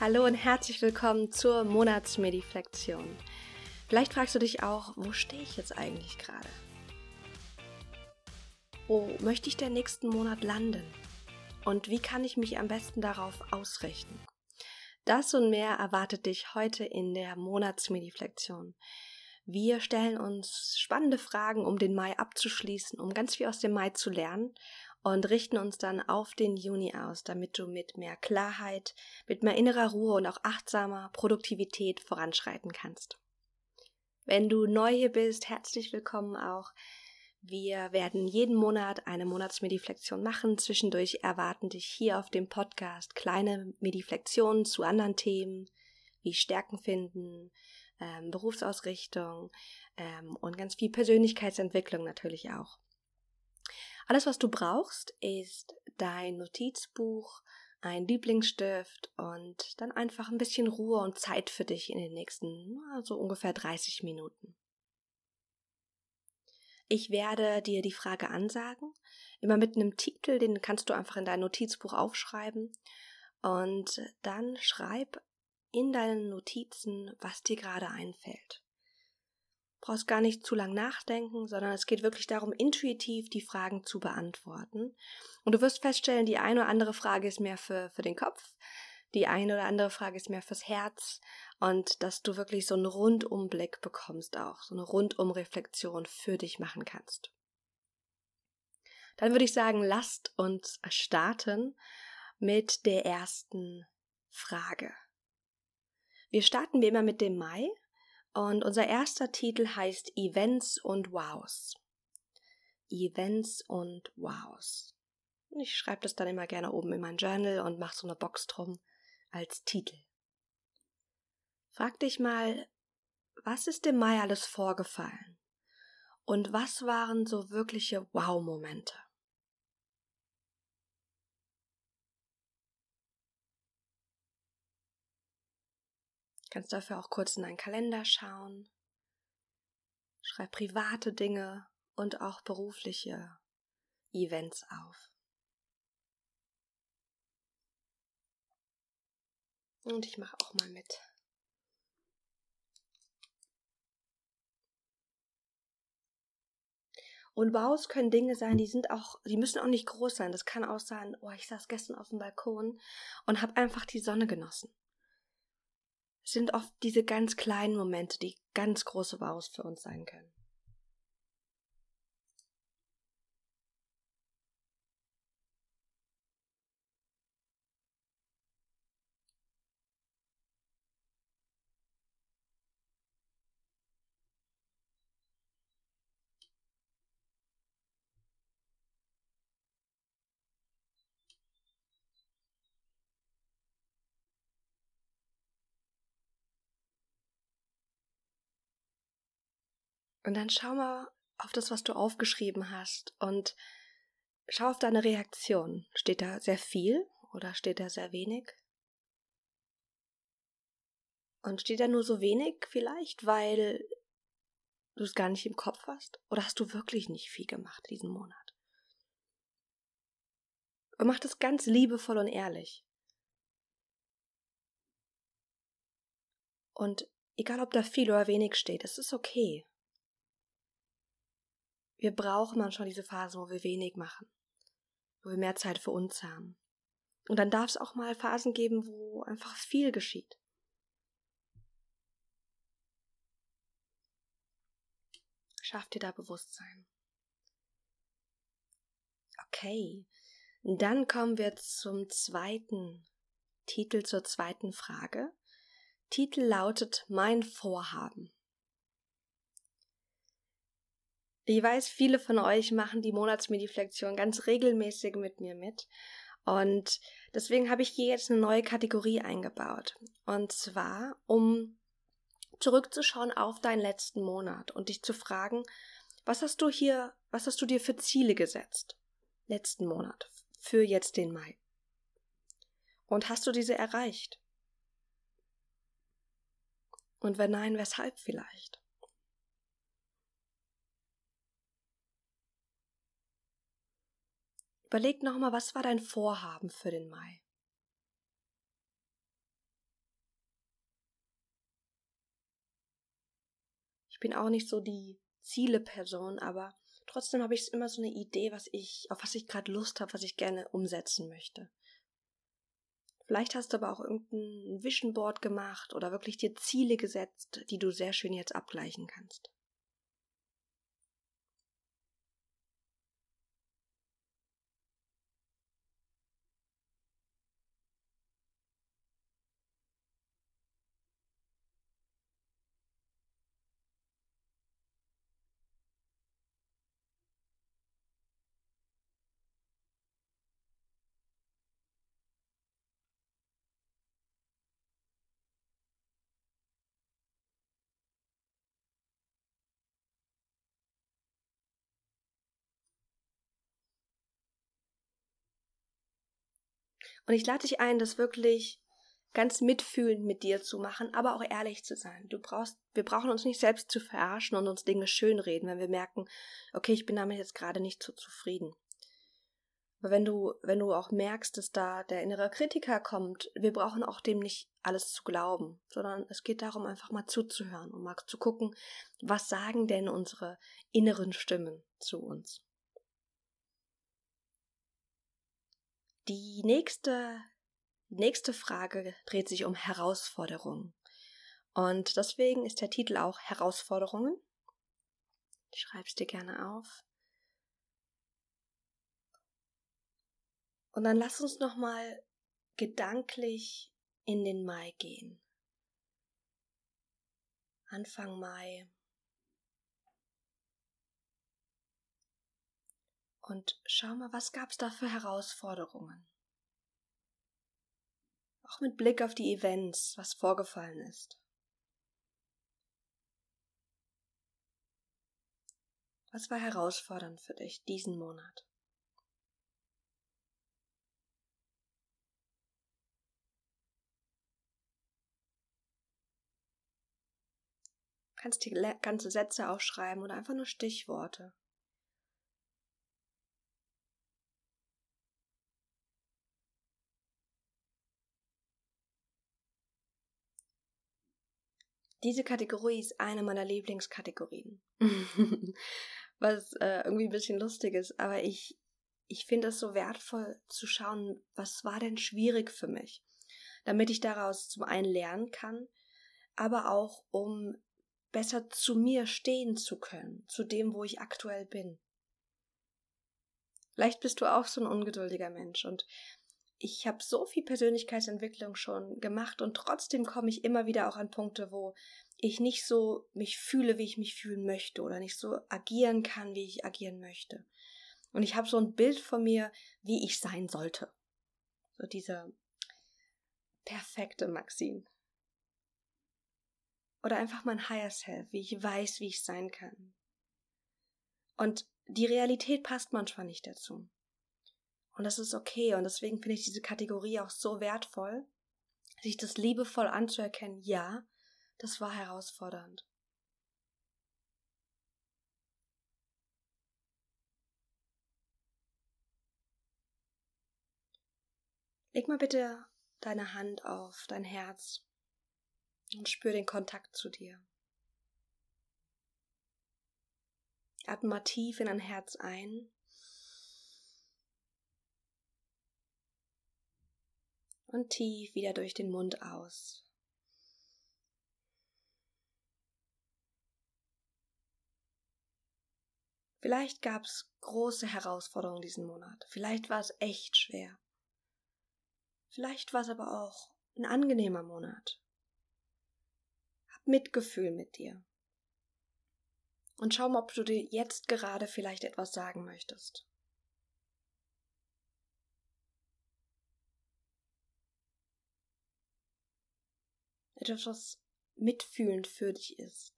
Hallo und herzlich willkommen zur Monatsmediflexion. Vielleicht fragst du dich auch, wo stehe ich jetzt eigentlich gerade? Wo möchte ich den nächsten Monat landen? Und wie kann ich mich am besten darauf ausrichten? Das und mehr erwartet dich heute in der Monatsmediflexion. Wir stellen uns spannende Fragen, um den Mai abzuschließen, um ganz viel aus dem Mai zu lernen und richten uns dann auf den Juni aus, damit du mit mehr Klarheit, mit mehr innerer Ruhe und auch achtsamer Produktivität voranschreiten kannst. Wenn du neu hier bist, herzlich willkommen auch. Wir werden jeden Monat eine Monatsmediflexion machen. Zwischendurch erwarten dich hier auf dem Podcast kleine Mediflexionen zu anderen Themen wie Stärken finden, ähm, Berufsausrichtung ähm, und ganz viel Persönlichkeitsentwicklung natürlich auch. Alles, was du brauchst, ist dein Notizbuch, ein Lieblingsstift und dann einfach ein bisschen Ruhe und Zeit für dich in den nächsten, so ungefähr 30 Minuten. Ich werde dir die Frage ansagen, immer mit einem Titel, den kannst du einfach in dein Notizbuch aufschreiben. Und dann schreib in deinen Notizen, was dir gerade einfällt brauchst gar nicht zu lang nachdenken, sondern es geht wirklich darum, intuitiv die Fragen zu beantworten. Und du wirst feststellen, die eine oder andere Frage ist mehr für, für den Kopf, die eine oder andere Frage ist mehr fürs Herz und dass du wirklich so einen Rundumblick bekommst auch, so eine Rundumreflexion für dich machen kannst. Dann würde ich sagen, lasst uns starten mit der ersten Frage. Wir starten wie immer mit dem Mai und unser erster Titel heißt Events und Wows. Events und Wows. Ich schreibe das dann immer gerne oben in mein Journal und mache so eine Box drum als Titel. Frag dich mal, was ist im Mai alles vorgefallen? Und was waren so wirkliche Wow-Momente? Kannst dafür auch kurz in deinen Kalender schauen. Schreib private Dinge und auch berufliche Events auf. Und ich mache auch mal mit. Und Wows können Dinge sein, die sind auch, die müssen auch nicht groß sein. Das kann auch sein, oh, ich saß gestern auf dem Balkon und habe einfach die Sonne genossen sind oft diese ganz kleinen Momente, die ganz große Wows für uns sein können. Und dann schau mal auf das, was du aufgeschrieben hast und schau auf deine Reaktion. Steht da sehr viel oder steht da sehr wenig? Und steht da nur so wenig vielleicht, weil du es gar nicht im Kopf hast? Oder hast du wirklich nicht viel gemacht diesen Monat? Und mach das ganz liebevoll und ehrlich. Und egal ob da viel oder wenig steht, es ist okay wir brauchen manchmal diese Phasen, wo wir wenig machen, wo wir mehr Zeit für uns haben. Und dann darf es auch mal Phasen geben, wo einfach viel geschieht. Schaff dir da Bewusstsein. Okay, dann kommen wir zum zweiten Titel, zur zweiten Frage. Titel lautet Mein Vorhaben. Ich weiß, viele von euch machen die Monatsmediflexion ganz regelmäßig mit mir mit. Und deswegen habe ich hier jetzt eine neue Kategorie eingebaut. Und zwar, um zurückzuschauen auf deinen letzten Monat und dich zu fragen, was hast du hier, was hast du dir für Ziele gesetzt? Letzten Monat. Für jetzt den Mai. Und hast du diese erreicht? Und wenn nein, weshalb vielleicht? Überleg nochmal, was war dein Vorhaben für den Mai? Ich bin auch nicht so die Ziele-Person, aber trotzdem habe ich immer so eine Idee, was ich, auf was ich gerade Lust habe, was ich gerne umsetzen möchte. Vielleicht hast du aber auch irgendein Vision Board gemacht oder wirklich dir Ziele gesetzt, die du sehr schön jetzt abgleichen kannst. Und ich lade dich ein, das wirklich ganz mitfühlend mit dir zu machen, aber auch ehrlich zu sein. Du brauchst, wir brauchen uns nicht selbst zu verarschen und uns Dinge schönreden, wenn wir merken, okay, ich bin damit jetzt gerade nicht so zufrieden. Aber wenn du, wenn du auch merkst, dass da der innere Kritiker kommt, wir brauchen auch dem nicht alles zu glauben, sondern es geht darum, einfach mal zuzuhören und mal zu gucken, was sagen denn unsere inneren Stimmen zu uns. Die nächste, nächste Frage dreht sich um Herausforderungen. Und deswegen ist der Titel auch Herausforderungen. Ich schreibe es dir gerne auf. Und dann lass uns nochmal gedanklich in den Mai gehen. Anfang Mai. Und schau mal, was gab es da für Herausforderungen? Auch mit Blick auf die Events, was vorgefallen ist. Was war herausfordernd für dich diesen Monat? Kannst die ganze Sätze aufschreiben oder einfach nur Stichworte. Diese Kategorie ist eine meiner Lieblingskategorien. was äh, irgendwie ein bisschen lustig ist, aber ich, ich finde es so wertvoll zu schauen, was war denn schwierig für mich, damit ich daraus zum einen lernen kann, aber auch um besser zu mir stehen zu können, zu dem, wo ich aktuell bin. Vielleicht bist du auch so ein ungeduldiger Mensch und ich habe so viel Persönlichkeitsentwicklung schon gemacht und trotzdem komme ich immer wieder auch an Punkte, wo ich nicht so mich fühle, wie ich mich fühlen möchte oder nicht so agieren kann, wie ich agieren möchte. Und ich habe so ein Bild von mir, wie ich sein sollte. So diese perfekte Maxine. Oder einfach mein Higher Self, wie ich weiß, wie ich sein kann. Und die Realität passt manchmal nicht dazu. Und das ist okay. Und deswegen finde ich diese Kategorie auch so wertvoll, sich das liebevoll anzuerkennen. Ja, das war herausfordernd. Leg mal bitte deine Hand auf dein Herz und spür den Kontakt zu dir. Atme mal tief in dein Herz ein und tief wieder durch den Mund aus. Vielleicht gab es große Herausforderungen diesen Monat. Vielleicht war es echt schwer. Vielleicht war es aber auch ein angenehmer Monat. Hab Mitgefühl mit dir. Und schau mal, ob du dir jetzt gerade vielleicht etwas sagen möchtest. Etwas, was mitfühlend für dich ist.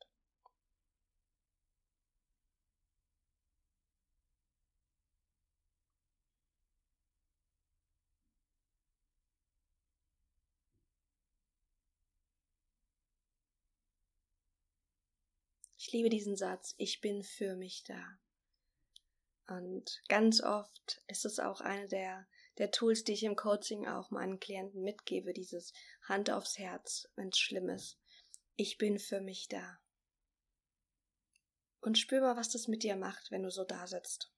Ich liebe diesen Satz, ich bin für mich da. Und ganz oft ist es auch eine der der Tools, die ich im Coaching auch meinen Klienten mitgebe, dieses Hand aufs Herz, wenn es schlimm ist. Ich bin für mich da. Und spür mal, was das mit dir macht, wenn du so da sitzt.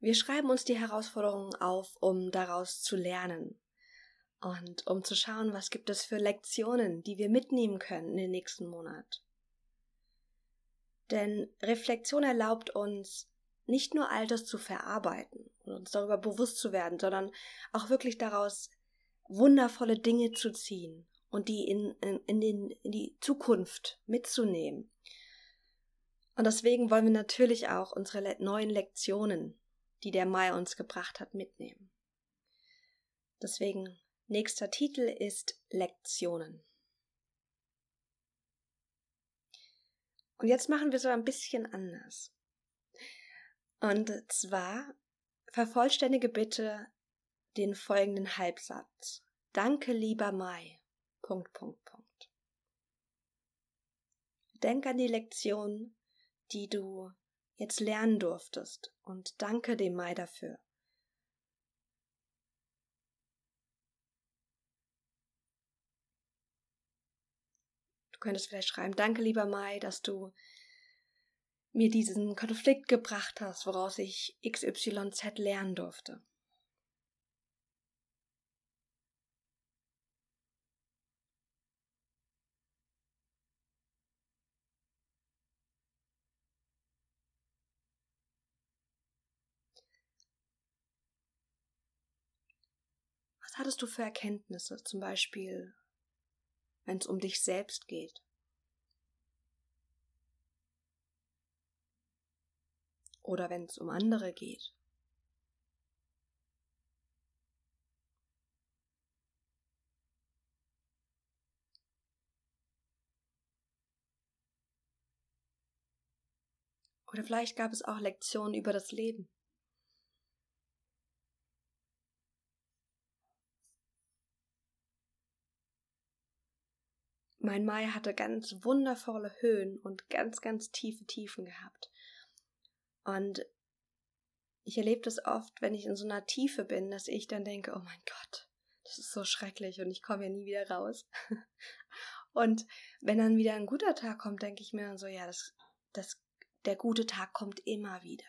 Wir schreiben uns die Herausforderungen auf, um daraus zu lernen und um zu schauen, was gibt es für Lektionen, die wir mitnehmen können in den nächsten Monat. Denn Reflexion erlaubt uns, nicht nur Altes zu verarbeiten und uns darüber bewusst zu werden, sondern auch wirklich daraus wundervolle Dinge zu ziehen und die in, in, in, den, in die Zukunft mitzunehmen. Und deswegen wollen wir natürlich auch unsere neuen Lektionen die der Mai uns gebracht hat, mitnehmen. Deswegen nächster Titel ist Lektionen. Und jetzt machen wir aber ein bisschen anders. Und zwar vervollständige bitte den folgenden Halbsatz. Danke, lieber Mai. Punkt, Punkt, Punkt. Denk an die Lektion, die du jetzt lernen durftest und danke dem Mai dafür. Könntest vielleicht schreiben, danke lieber Mai, dass du mir diesen Konflikt gebracht hast, woraus ich XYZ lernen durfte. Was hattest du für Erkenntnisse, zum Beispiel, wenn es um dich selbst geht? Oder wenn es um andere geht? Oder vielleicht gab es auch Lektionen über das Leben. Mein Mai hatte ganz wundervolle Höhen und ganz, ganz tiefe Tiefen gehabt. Und ich erlebe das oft, wenn ich in so einer Tiefe bin, dass ich dann denke, oh mein Gott, das ist so schrecklich und ich komme ja nie wieder raus. und wenn dann wieder ein guter Tag kommt, denke ich mir dann so, ja, das, das, der gute Tag kommt immer wieder.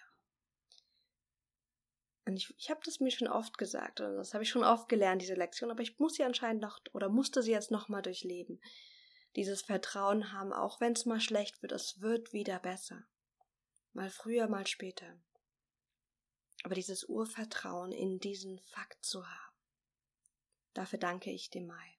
Und ich, ich habe das mir schon oft gesagt und das habe ich schon oft gelernt, diese Lektion, aber ich muss sie anscheinend noch oder musste sie jetzt nochmal durchleben dieses Vertrauen haben, auch wenn es mal schlecht wird, es wird wieder besser. Mal früher, mal später. Aber dieses Urvertrauen in diesen Fakt zu haben, dafür danke ich dem Mai.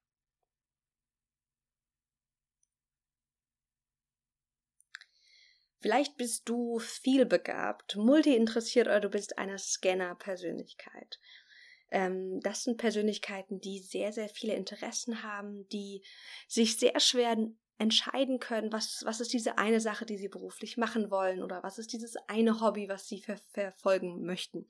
Vielleicht bist du vielbegabt, multi-interessiert oder du bist eine Scanner-Persönlichkeit. Ähm, das sind Persönlichkeiten, die sehr, sehr viele Interessen haben, die sich sehr schwer entscheiden können, was, was ist diese eine Sache, die sie beruflich machen wollen oder was ist dieses eine Hobby, was sie ver verfolgen möchten.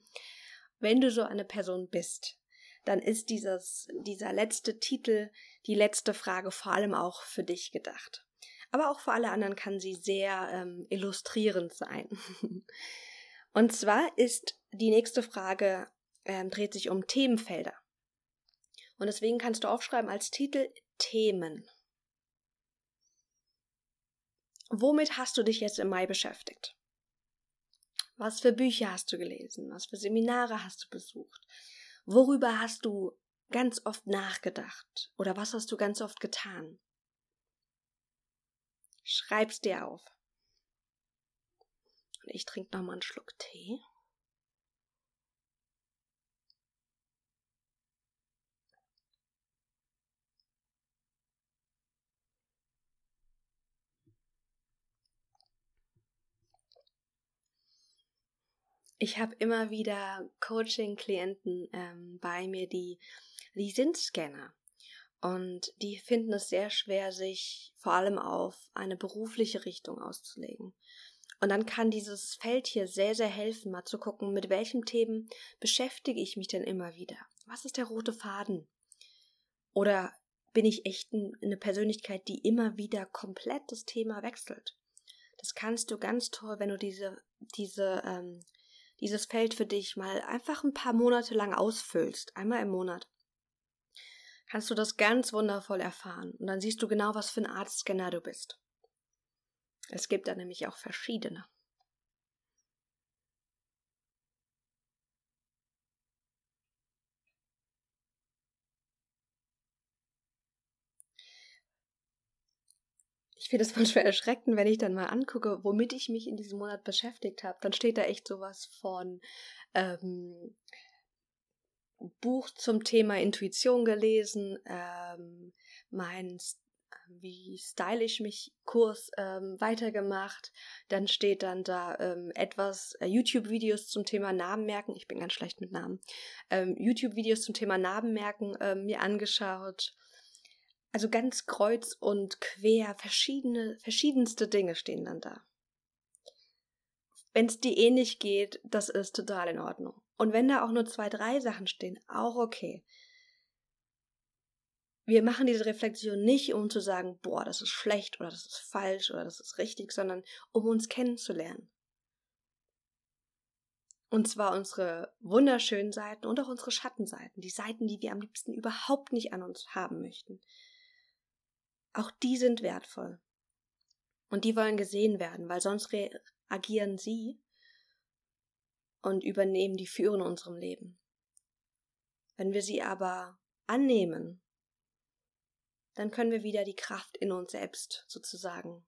Wenn du so eine Person bist, dann ist dieses, dieser letzte Titel, die letzte Frage vor allem auch für dich gedacht. Aber auch für alle anderen kann sie sehr ähm, illustrierend sein. Und zwar ist die nächste Frage ähm, dreht sich um Themenfelder. Und deswegen kannst du aufschreiben als Titel Themen. Womit hast du dich jetzt im Mai beschäftigt? Was für Bücher hast du gelesen? Was für Seminare hast du besucht? Worüber hast du ganz oft nachgedacht? Oder was hast du ganz oft getan? Schreib's dir auf. Und ich trinke nochmal einen Schluck Tee. Ich habe immer wieder Coaching-Klienten ähm, bei mir, die, die sind Scanner. Und die finden es sehr schwer, sich vor allem auf eine berufliche Richtung auszulegen. Und dann kann dieses Feld hier sehr, sehr helfen, mal zu gucken, mit welchen Themen beschäftige ich mich denn immer wieder? Was ist der rote Faden? Oder bin ich echt eine Persönlichkeit, die immer wieder komplett das Thema wechselt? Das kannst du ganz toll, wenn du diese, diese ähm, dieses Feld für dich mal einfach ein paar Monate lang ausfüllst, einmal im Monat, kannst du das ganz wundervoll erfahren. Und dann siehst du genau, was für ein Artscanner du bist. Es gibt da nämlich auch verschiedene. Ich finde es manchmal erschreckend, wenn ich dann mal angucke, womit ich mich in diesem Monat beschäftigt habe. Dann steht da echt sowas von ähm, Buch zum Thema Intuition gelesen, ähm, mein wie stylisch mich Kurs ähm, weitergemacht. Dann steht dann da ähm, etwas äh, YouTube-Videos zum Thema Namen merken. Ich bin ganz schlecht mit Namen. Ähm, YouTube-Videos zum Thema Namen merken ähm, mir angeschaut. Also ganz kreuz und quer, verschiedene, verschiedenste Dinge stehen dann da. Wenn es dir ähnlich geht, das ist total in Ordnung. Und wenn da auch nur zwei, drei Sachen stehen, auch okay. Wir machen diese Reflexion nicht, um zu sagen, boah, das ist schlecht oder das ist falsch oder das ist richtig, sondern um uns kennenzulernen. Und zwar unsere wunderschönen Seiten und auch unsere Schattenseiten, die Seiten, die wir am liebsten überhaupt nicht an uns haben möchten. Auch die sind wertvoll. Und die wollen gesehen werden, weil sonst reagieren sie und übernehmen die Führung in unserem Leben. Wenn wir sie aber annehmen, dann können wir wieder die Kraft in uns selbst sozusagen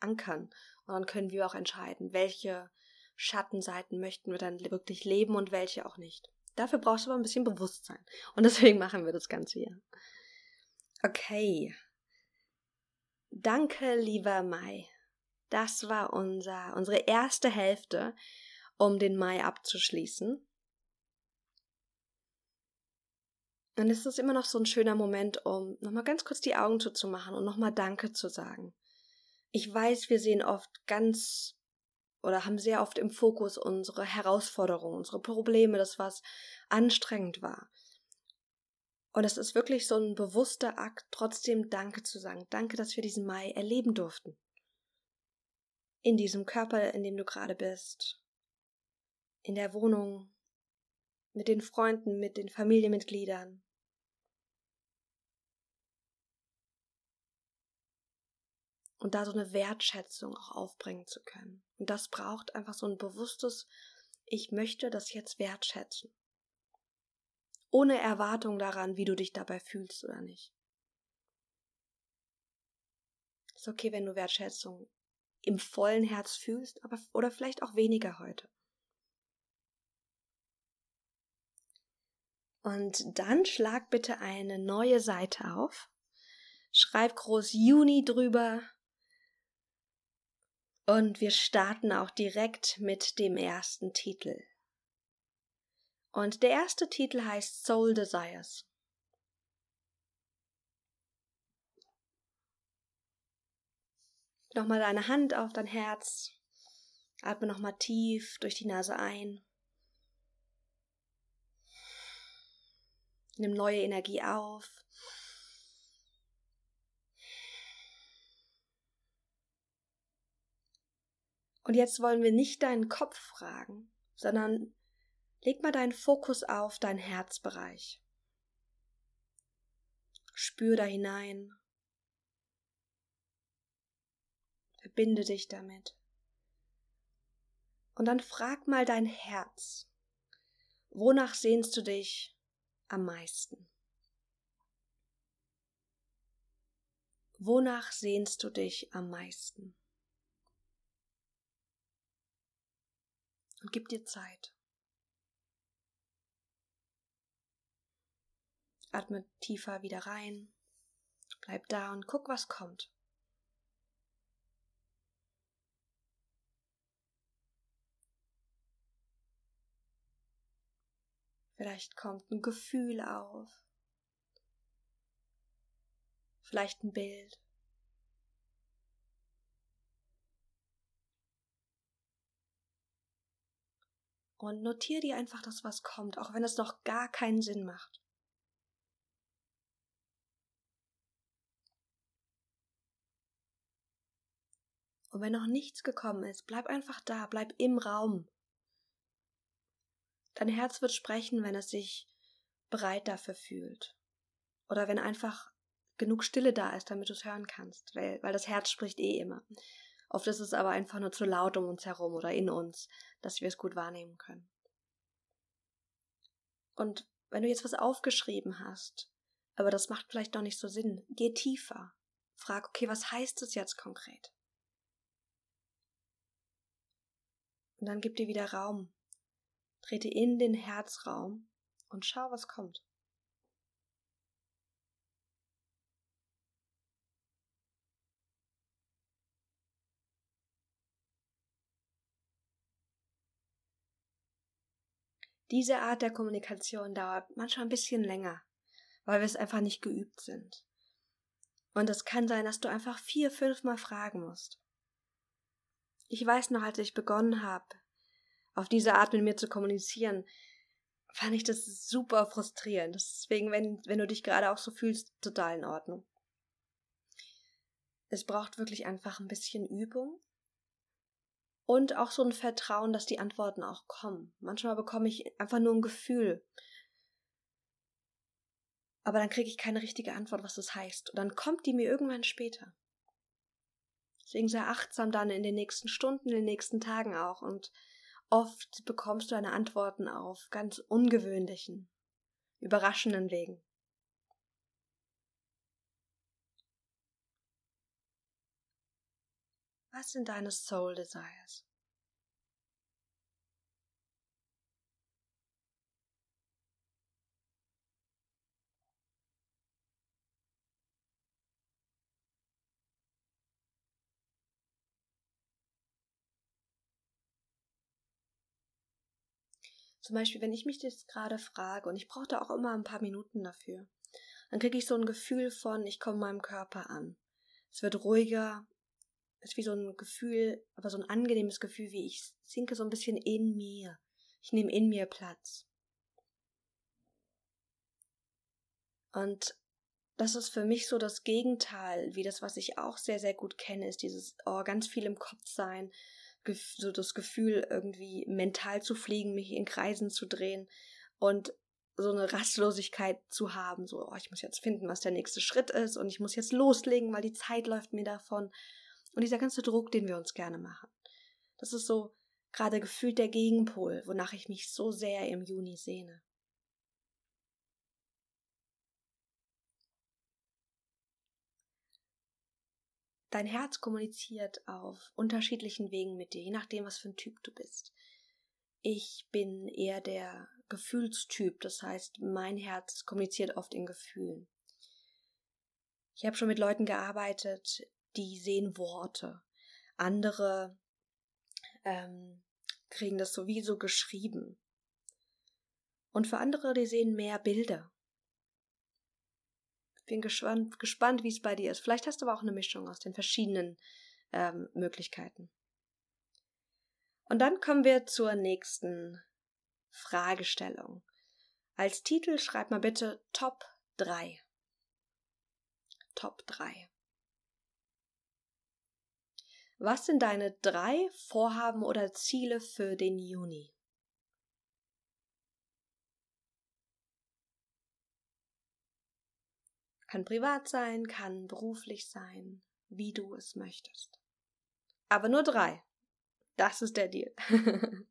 ankern. Und dann können wir auch entscheiden, welche Schattenseiten möchten wir dann wirklich leben und welche auch nicht. Dafür brauchst du aber ein bisschen Bewusstsein. Und deswegen machen wir das Ganze hier. Okay, Danke, lieber Mai. Das war unser, unsere erste Hälfte, um den Mai abzuschließen. Und es ist immer noch so ein schöner Moment, um nochmal ganz kurz die Augen zuzumachen und nochmal Danke zu sagen. Ich weiß, wir sehen oft ganz oder haben sehr oft im Fokus unsere Herausforderungen, unsere Probleme, das was anstrengend war. Und es ist wirklich so ein bewusster Akt, trotzdem Danke zu sagen. Danke, dass wir diesen Mai erleben durften. In diesem Körper, in dem du gerade bist. In der Wohnung. Mit den Freunden, mit den Familienmitgliedern. Und da so eine Wertschätzung auch aufbringen zu können. Und das braucht einfach so ein bewusstes, ich möchte das jetzt wertschätzen ohne Erwartung daran, wie du dich dabei fühlst oder nicht. Ist okay, wenn du Wertschätzung im vollen Herz fühlst, aber oder vielleicht auch weniger heute. Und dann schlag bitte eine neue Seite auf. Schreib groß Juni drüber. Und wir starten auch direkt mit dem ersten Titel. Und der erste Titel heißt Soul Desires. Nochmal deine Hand auf dein Herz. Atme nochmal tief durch die Nase ein. Nimm neue Energie auf. Und jetzt wollen wir nicht deinen Kopf fragen, sondern Leg mal deinen Fokus auf dein Herzbereich. Spür da hinein. Verbinde dich damit. Und dann frag mal dein Herz. Wonach sehnst du dich am meisten? Wonach sehnst du dich am meisten? Und gib dir Zeit. Atme tiefer wieder rein. Bleib da und guck, was kommt. Vielleicht kommt ein Gefühl auf. Vielleicht ein Bild. Und notiere dir einfach das, was kommt, auch wenn es noch gar keinen Sinn macht. Und wenn noch nichts gekommen ist, bleib einfach da, bleib im Raum. dein Herz wird sprechen, wenn es sich bereit dafür fühlt. Oder wenn einfach genug Stille da ist, damit du es hören kannst, weil, weil das Herz spricht eh immer. Oft ist es aber einfach nur zu laut um uns herum oder in uns, dass wir es gut wahrnehmen können. Und wenn du jetzt was aufgeschrieben hast, aber das macht vielleicht doch nicht so Sinn, geh tiefer. Frag, okay, was heißt es jetzt konkret? Und dann gib dir wieder Raum. Trete in den Herzraum und schau, was kommt. Diese Art der Kommunikation dauert manchmal ein bisschen länger, weil wir es einfach nicht geübt sind. Und es kann sein, dass du einfach vier, fünf Mal fragen musst. Ich weiß noch, als ich begonnen habe, auf diese Art mit mir zu kommunizieren, fand ich das super frustrierend. Deswegen, wenn, wenn du dich gerade auch so fühlst, total in Ordnung. Es braucht wirklich einfach ein bisschen Übung und auch so ein Vertrauen, dass die Antworten auch kommen. Manchmal bekomme ich einfach nur ein Gefühl. Aber dann kriege ich keine richtige Antwort, was das heißt. Und dann kommt die mir irgendwann später. Deswegen sehr achtsam dann in den nächsten Stunden, in den nächsten Tagen auch. Und oft bekommst du deine Antworten auf ganz ungewöhnlichen, überraschenden Wegen. Was sind deine Soul Desires? Zum Beispiel, wenn ich mich jetzt gerade frage, und ich brauche da auch immer ein paar Minuten dafür, dann kriege ich so ein Gefühl von, ich komme meinem Körper an. Es wird ruhiger, ist wie so ein Gefühl, aber so ein angenehmes Gefühl, wie ich sinke so ein bisschen in mir. Ich nehme in mir Platz. Und das ist für mich so das Gegenteil, wie das, was ich auch sehr, sehr gut kenne, ist dieses, oh, ganz viel im Kopf sein, so das Gefühl, irgendwie mental zu fliegen, mich in Kreisen zu drehen und so eine Rastlosigkeit zu haben, so, oh, ich muss jetzt finden, was der nächste Schritt ist und ich muss jetzt loslegen, weil die Zeit läuft mir davon. Und dieser ganze Druck, den wir uns gerne machen. Das ist so gerade gefühlt der Gegenpol, wonach ich mich so sehr im Juni sehne. Dein Herz kommuniziert auf unterschiedlichen Wegen mit dir, je nachdem, was für ein Typ du bist. Ich bin eher der Gefühlstyp, das heißt, mein Herz kommuniziert oft in Gefühlen. Ich habe schon mit Leuten gearbeitet, die sehen Worte. Andere ähm, kriegen das sowieso geschrieben. Und für andere, die sehen mehr Bilder. Bin gespannt, gespannt wie es bei dir ist. Vielleicht hast du aber auch eine Mischung aus den verschiedenen ähm, Möglichkeiten. Und dann kommen wir zur nächsten Fragestellung. Als Titel schreib mal bitte Top 3. Top 3. Was sind deine drei Vorhaben oder Ziele für den Juni? Kann privat sein, kann beruflich sein, wie du es möchtest. Aber nur drei. Das ist der Deal.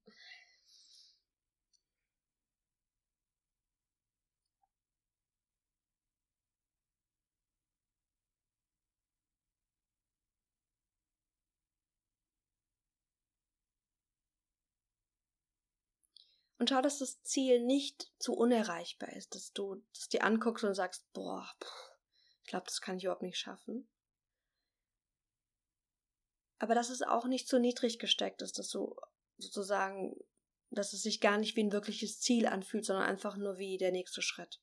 Und schau, dass das Ziel nicht zu unerreichbar ist, dass du es dir anguckst und sagst, boah, ich glaube, das kann ich überhaupt nicht schaffen. Aber dass es auch nicht zu niedrig gesteckt ist, dass du sozusagen, dass es sich gar nicht wie ein wirkliches Ziel anfühlt, sondern einfach nur wie der nächste Schritt.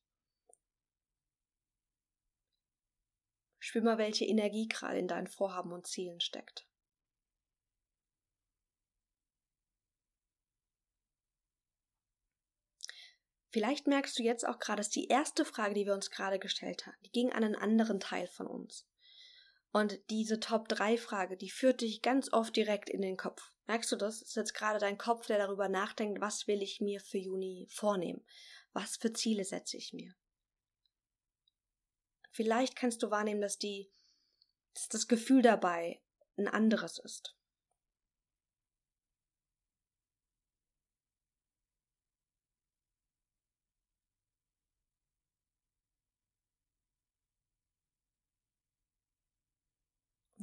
Spür mal, welche Energie gerade in deinen Vorhaben und Zielen steckt. Vielleicht merkst du jetzt auch gerade, dass die erste Frage, die wir uns gerade gestellt haben, die ging an einen anderen Teil von uns. Und diese Top-3-Frage, die führt dich ganz oft direkt in den Kopf. Merkst du das? Das ist jetzt gerade dein Kopf, der darüber nachdenkt, was will ich mir für Juni vornehmen? Was für Ziele setze ich mir? Vielleicht kannst du wahrnehmen, dass die, dass das Gefühl dabei ein anderes ist.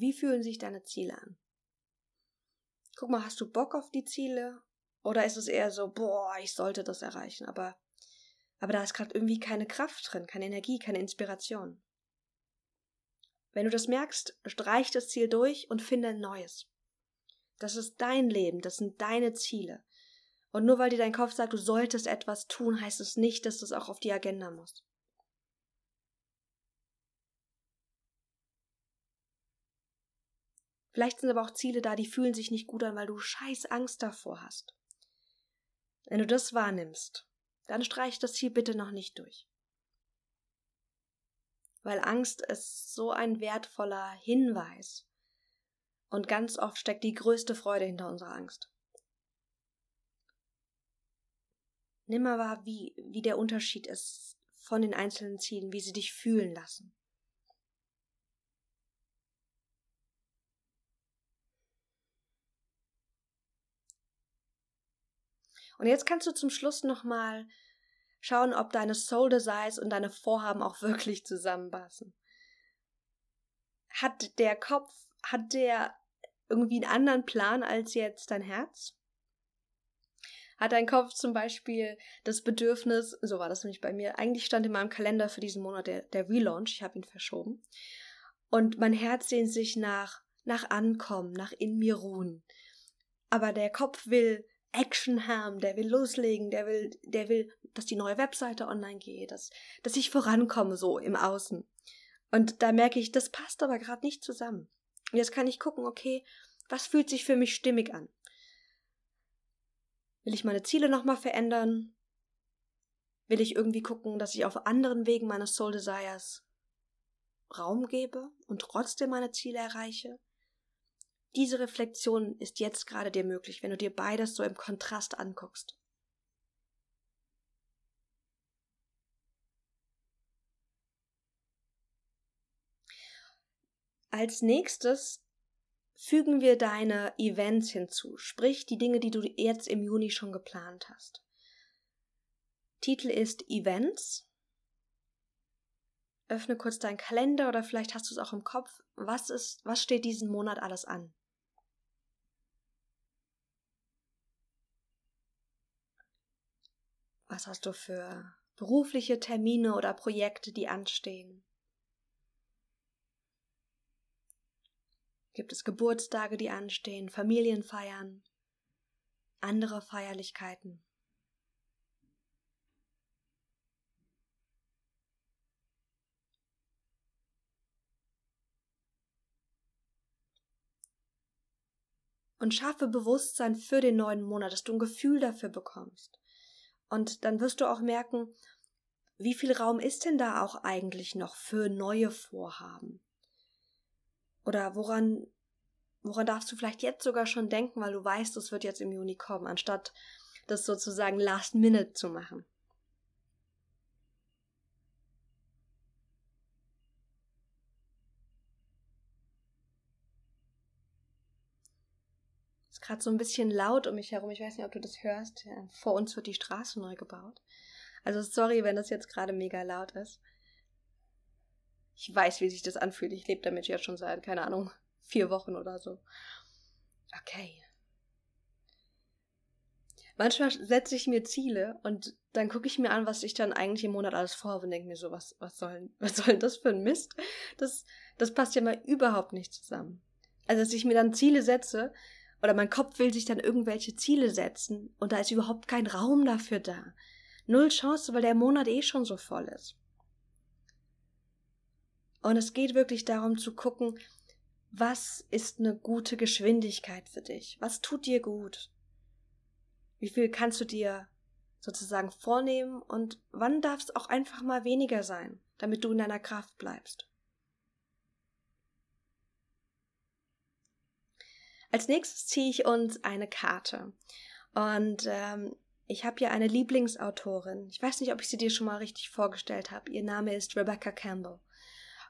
Wie fühlen sich deine Ziele an? Guck mal, hast du Bock auf die Ziele? Oder ist es eher so, boah, ich sollte das erreichen, aber, aber da ist gerade irgendwie keine Kraft drin, keine Energie, keine Inspiration. Wenn du das merkst, streich das Ziel durch und finde ein neues. Das ist dein Leben, das sind deine Ziele. Und nur weil dir dein Kopf sagt, du solltest etwas tun, heißt es nicht, dass das auch auf die Agenda muss. Vielleicht sind aber auch Ziele da, die fühlen sich nicht gut an, weil du scheiß Angst davor hast. Wenn du das wahrnimmst, dann streich das Ziel bitte noch nicht durch. Weil Angst ist so ein wertvoller Hinweis. Und ganz oft steckt die größte Freude hinter unserer Angst. Nimm mal wahr, wie, wie der Unterschied ist von den einzelnen Zielen, wie sie dich fühlen lassen. Und jetzt kannst du zum Schluss nochmal schauen, ob deine Soul Desires und deine Vorhaben auch wirklich zusammenpassen. Hat der Kopf, hat der irgendwie einen anderen Plan als jetzt dein Herz? Hat dein Kopf zum Beispiel das Bedürfnis, so war das nämlich bei mir, eigentlich stand in meinem Kalender für diesen Monat der, der Relaunch, ich habe ihn verschoben. Und mein Herz sehnt sich nach, nach Ankommen, nach in mir ruhen. Aber der Kopf will Action haben, der will loslegen, der will, der will, dass die neue Webseite online geht, dass, dass ich vorankomme so im Außen. Und da merke ich, das passt aber gerade nicht zusammen. Und jetzt kann ich gucken, okay, was fühlt sich für mich stimmig an? Will ich meine Ziele nochmal verändern? Will ich irgendwie gucken, dass ich auf anderen Wegen meines Soul Desires Raum gebe und trotzdem meine Ziele erreiche? Diese Reflexion ist jetzt gerade dir möglich, wenn du dir beides so im Kontrast anguckst. Als nächstes fügen wir deine Events hinzu, sprich die Dinge, die du jetzt im Juni schon geplant hast. Titel ist Events. Öffne kurz deinen Kalender oder vielleicht hast du es auch im Kopf. Was ist, was steht diesen Monat alles an? Was hast du für berufliche Termine oder Projekte, die anstehen? Gibt es Geburtstage, die anstehen, Familienfeiern, andere Feierlichkeiten? Und schaffe Bewusstsein für den neuen Monat, dass du ein Gefühl dafür bekommst. Und dann wirst du auch merken, wie viel Raum ist denn da auch eigentlich noch für neue Vorhaben? Oder woran, woran darfst du vielleicht jetzt sogar schon denken, weil du weißt, es wird jetzt im Juni kommen, anstatt das sozusagen last minute zu machen? Gerade so ein bisschen laut um mich herum. Ich weiß nicht, ob du das hörst. Vor uns wird die Straße neu gebaut. Also sorry, wenn das jetzt gerade mega laut ist. Ich weiß, wie sich das anfühlt. Ich lebe damit ja schon seit, keine Ahnung, vier Wochen oder so. Okay. Manchmal setze ich mir Ziele und dann gucke ich mir an, was ich dann eigentlich im Monat alles vorhabe und denke mir so, was, was soll, was soll das für ein Mist? Das, das passt ja mal überhaupt nicht zusammen. Also, dass ich mir dann Ziele setze, oder mein Kopf will sich dann irgendwelche Ziele setzen und da ist überhaupt kein Raum dafür da. Null Chance, weil der Monat eh schon so voll ist. Und es geht wirklich darum zu gucken, was ist eine gute Geschwindigkeit für dich? Was tut dir gut? Wie viel kannst du dir sozusagen vornehmen und wann darf es auch einfach mal weniger sein, damit du in deiner Kraft bleibst? Als nächstes ziehe ich uns eine Karte. Und ähm, ich habe hier eine Lieblingsautorin. Ich weiß nicht, ob ich sie dir schon mal richtig vorgestellt habe. Ihr Name ist Rebecca Campbell.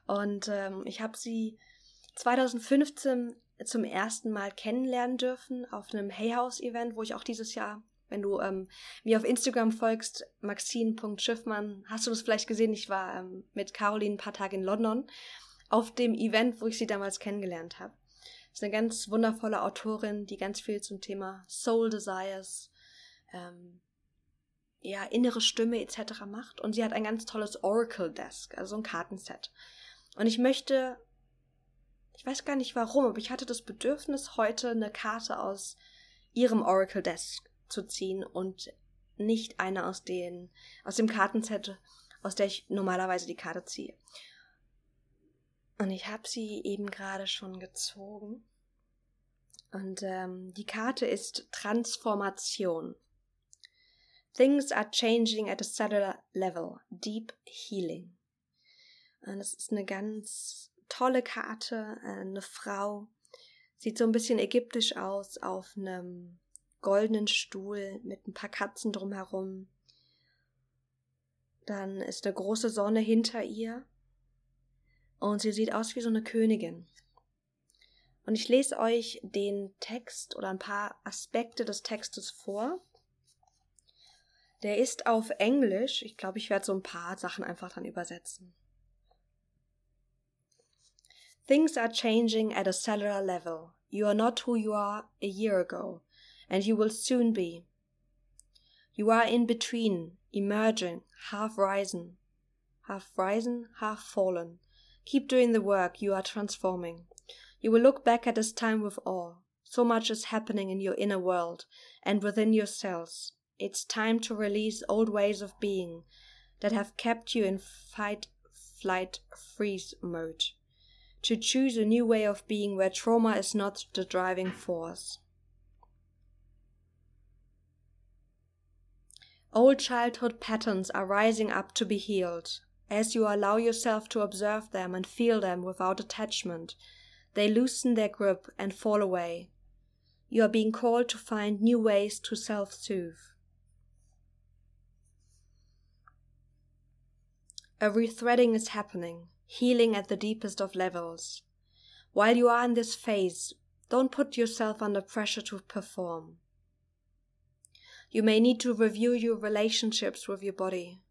Und ähm, ich habe sie 2015 zum ersten Mal kennenlernen dürfen auf einem Hay House Event, wo ich auch dieses Jahr, wenn du ähm, mir auf Instagram folgst, maxine.schiffmann, hast du das vielleicht gesehen? Ich war ähm, mit Caroline ein paar Tage in London auf dem Event, wo ich sie damals kennengelernt habe. Ist eine ganz wundervolle Autorin, die ganz viel zum Thema Soul Desires, ähm, ja, innere Stimme etc. macht. Und sie hat ein ganz tolles Oracle Desk, also ein Kartenset. Und ich möchte ich weiß gar nicht warum, aber ich hatte das Bedürfnis, heute eine Karte aus ihrem Oracle Desk zu ziehen und nicht eine aus den, aus dem Kartenset, aus der ich normalerweise die Karte ziehe. Und ich habe sie eben gerade schon gezogen. Und ähm, die Karte ist Transformation. Things are changing at a cellular level. Deep healing. Und das ist eine ganz tolle Karte, äh, eine Frau, sieht so ein bisschen ägyptisch aus, auf einem goldenen Stuhl mit ein paar Katzen drumherum. Dann ist eine große Sonne hinter ihr und sie sieht aus wie so eine Königin. Und ich lese euch den Text oder ein paar Aspekte des Textes vor. Der ist auf Englisch. Ich glaube, ich werde so ein paar Sachen einfach dann übersetzen. Things are changing at a cellular level. You are not who you are a year ago, and you will soon be. You are in between, emerging, half risen, half risen, half fallen. Keep doing the work, you are transforming. You will look back at this time with awe. So much is happening in your inner world and within yourselves. It's time to release old ways of being that have kept you in fight, flight, freeze mode to choose a new way of being where trauma is not the driving force. Old childhood patterns are rising up to be healed. As you allow yourself to observe them and feel them without attachment, they loosen their grip and fall away. You are being called to find new ways to self soothe. A rethreading is happening healing at the deepest of levels. While you are in this phase, don't put yourself under pressure to perform. You may need to review your relationships with your body,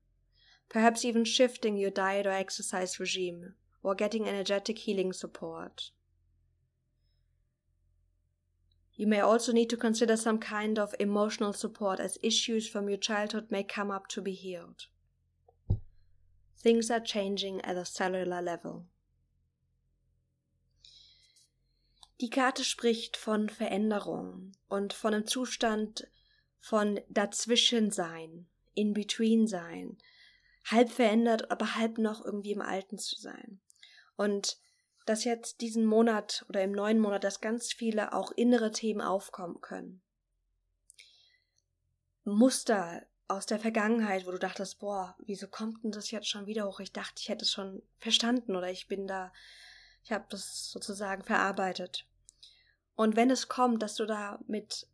perhaps even shifting your diet or exercise regime, or getting energetic healing support. You may also need to consider some kind of emotional support as issues from your childhood may come up to be healed. Things are changing at a cellular level. Die Karte spricht von Veränderung und von einem Zustand von Dazwischensein, in between sein, halb verändert, aber halb noch irgendwie im Alten zu sein. Und dass jetzt diesen Monat oder im neuen Monat, dass ganz viele auch innere Themen aufkommen können. Muster, aus der Vergangenheit, wo du dachtest, boah, wieso kommt denn das jetzt schon wieder hoch? Ich dachte, ich hätte es schon verstanden oder ich bin da, ich habe das sozusagen verarbeitet. Und wenn es kommt, dass du da mit,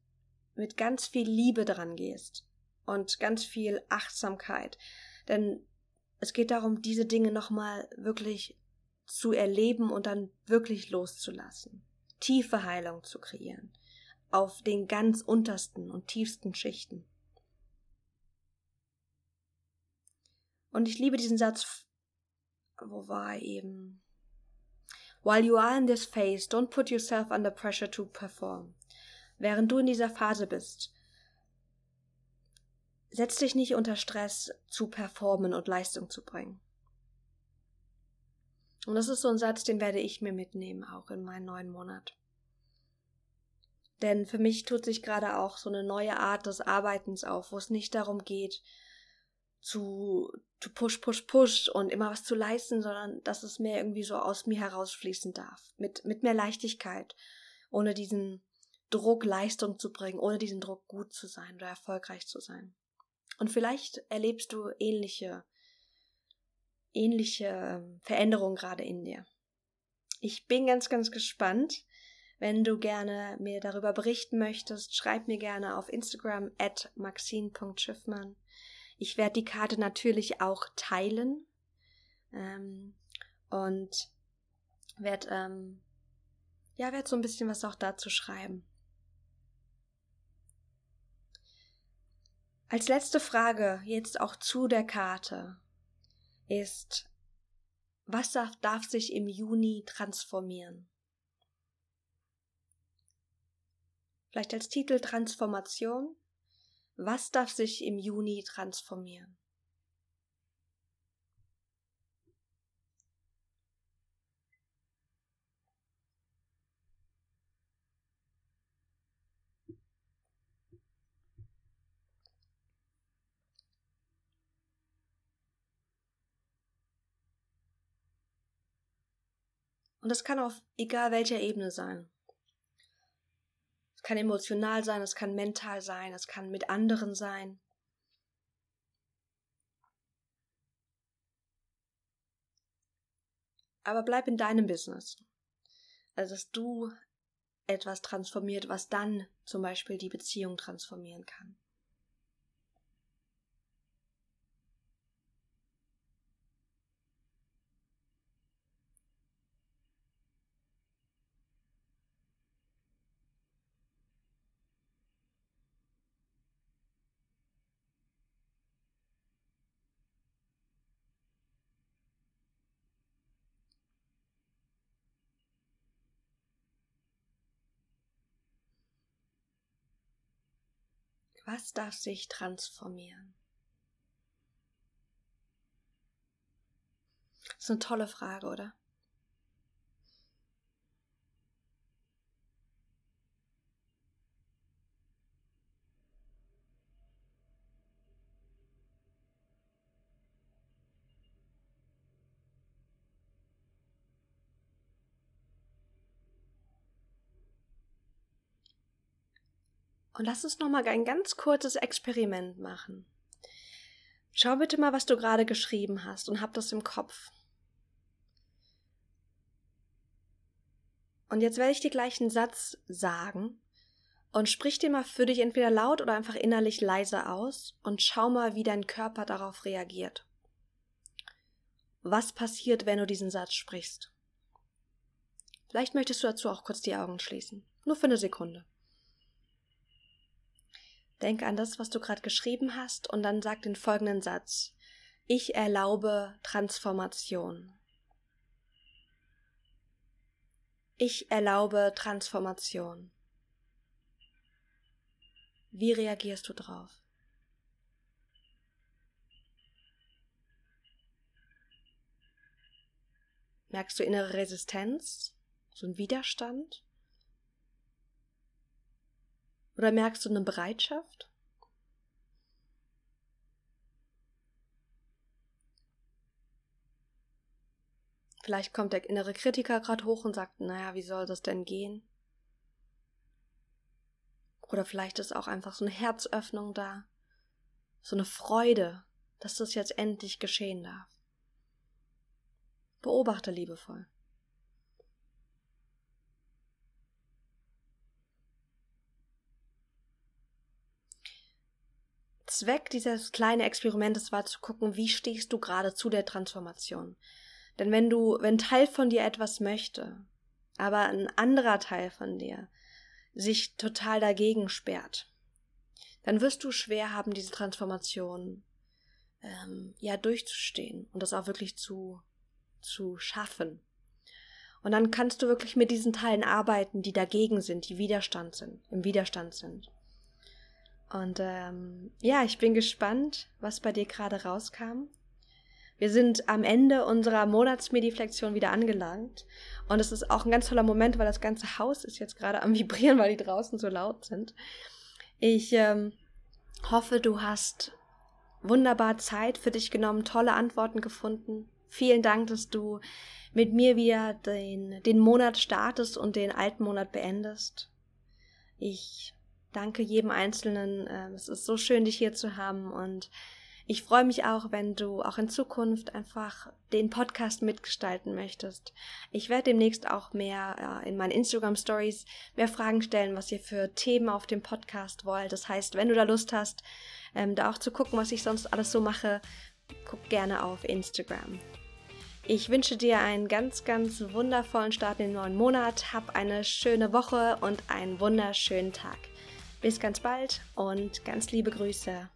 mit ganz viel Liebe dran gehst und ganz viel Achtsamkeit, denn es geht darum, diese Dinge nochmal wirklich zu erleben und dann wirklich loszulassen, tiefe Heilung zu kreieren, auf den ganz untersten und tiefsten Schichten. Und ich liebe diesen Satz, wo war er eben? While you are in this phase, don't put yourself under pressure to perform. Während du in dieser Phase bist, setz dich nicht unter Stress zu performen und Leistung zu bringen. Und das ist so ein Satz, den werde ich mir mitnehmen, auch in meinen neuen Monat. Denn für mich tut sich gerade auch so eine neue Art des Arbeitens auf, wo es nicht darum geht, zu, zu push, push, push und immer was zu leisten, sondern dass es mehr irgendwie so aus mir herausfließen darf. Mit, mit mehr Leichtigkeit. Ohne diesen Druck, Leistung zu bringen, ohne diesen Druck, gut zu sein oder erfolgreich zu sein. Und vielleicht erlebst du ähnliche, ähnliche ähm, Veränderungen gerade in dir. Ich bin ganz, ganz gespannt, Wenn du gerne mir darüber berichten möchtest, schreib mir gerne auf Instagram at maxine.schiffmann. Ich werde die Karte natürlich auch teilen ähm, und werde ähm, ja werd so ein bisschen was auch dazu schreiben. Als letzte Frage jetzt auch zu der Karte ist, was darf, darf sich im Juni transformieren? Vielleicht als Titel Transformation. Was darf sich im Juni transformieren? Und das kann auf egal welcher Ebene sein. Es kann emotional sein, es kann mental sein, es kann mit anderen sein. Aber bleib in deinem Business. Also, dass du etwas transformiert, was dann zum Beispiel die Beziehung transformieren kann. Was darf sich transformieren? Das ist eine tolle Frage, oder? Und lass uns nochmal ein ganz kurzes Experiment machen. Schau bitte mal, was du gerade geschrieben hast und hab das im Kopf. Und jetzt werde ich dir gleich einen Satz sagen und sprich dir mal für dich entweder laut oder einfach innerlich leise aus und schau mal, wie dein Körper darauf reagiert. Was passiert, wenn du diesen Satz sprichst? Vielleicht möchtest du dazu auch kurz die Augen schließen. Nur für eine Sekunde. Denk an das, was du gerade geschrieben hast, und dann sag den folgenden Satz. Ich erlaube Transformation. Ich erlaube Transformation. Wie reagierst du drauf? Merkst du innere Resistenz? So ein Widerstand? Oder merkst du eine Bereitschaft? Vielleicht kommt der innere Kritiker gerade hoch und sagt, naja, wie soll das denn gehen? Oder vielleicht ist auch einfach so eine Herzöffnung da, so eine Freude, dass das jetzt endlich geschehen darf. Beobachte liebevoll. Zweck dieses kleinen Experimentes war zu gucken, wie stehst du gerade zu der Transformation. Denn wenn du, wenn Teil von dir etwas möchte, aber ein anderer Teil von dir sich total dagegen sperrt, dann wirst du schwer haben, diese Transformation ähm, ja durchzustehen und das auch wirklich zu, zu schaffen. Und dann kannst du wirklich mit diesen Teilen arbeiten, die dagegen sind, die Widerstand sind, im Widerstand sind. Und ähm, ja, ich bin gespannt, was bei dir gerade rauskam. Wir sind am Ende unserer Monatsmediflexion wieder angelangt. Und es ist auch ein ganz toller Moment, weil das ganze Haus ist jetzt gerade am Vibrieren, weil die draußen so laut sind. Ich ähm, hoffe, du hast wunderbar Zeit für dich genommen, tolle Antworten gefunden. Vielen Dank, dass du mit mir wieder den, den Monat startest und den alten Monat beendest. Ich danke jedem Einzelnen. Ähm, es ist so schön, dich hier zu haben und Ich freue mich auch, wenn du auch in Zukunft einfach den Podcast mitgestalten möchtest. Ich werde demnächst auch mehr äh, in meinen Instagram Stories mehr Fragen stellen, was ihr für Themen auf dem Podcast wollt. Das heißt, wenn du da Lust hast, ähm, da auch zu gucken, was ich sonst alles so mache, guck gerne auf Instagram. Ich wünsche dir einen ganz, ganz wundervollen Start in den neuen Monat. Hab eine schöne Woche und einen wunderschönen Tag. Bis ganz bald und ganz liebe Grüße.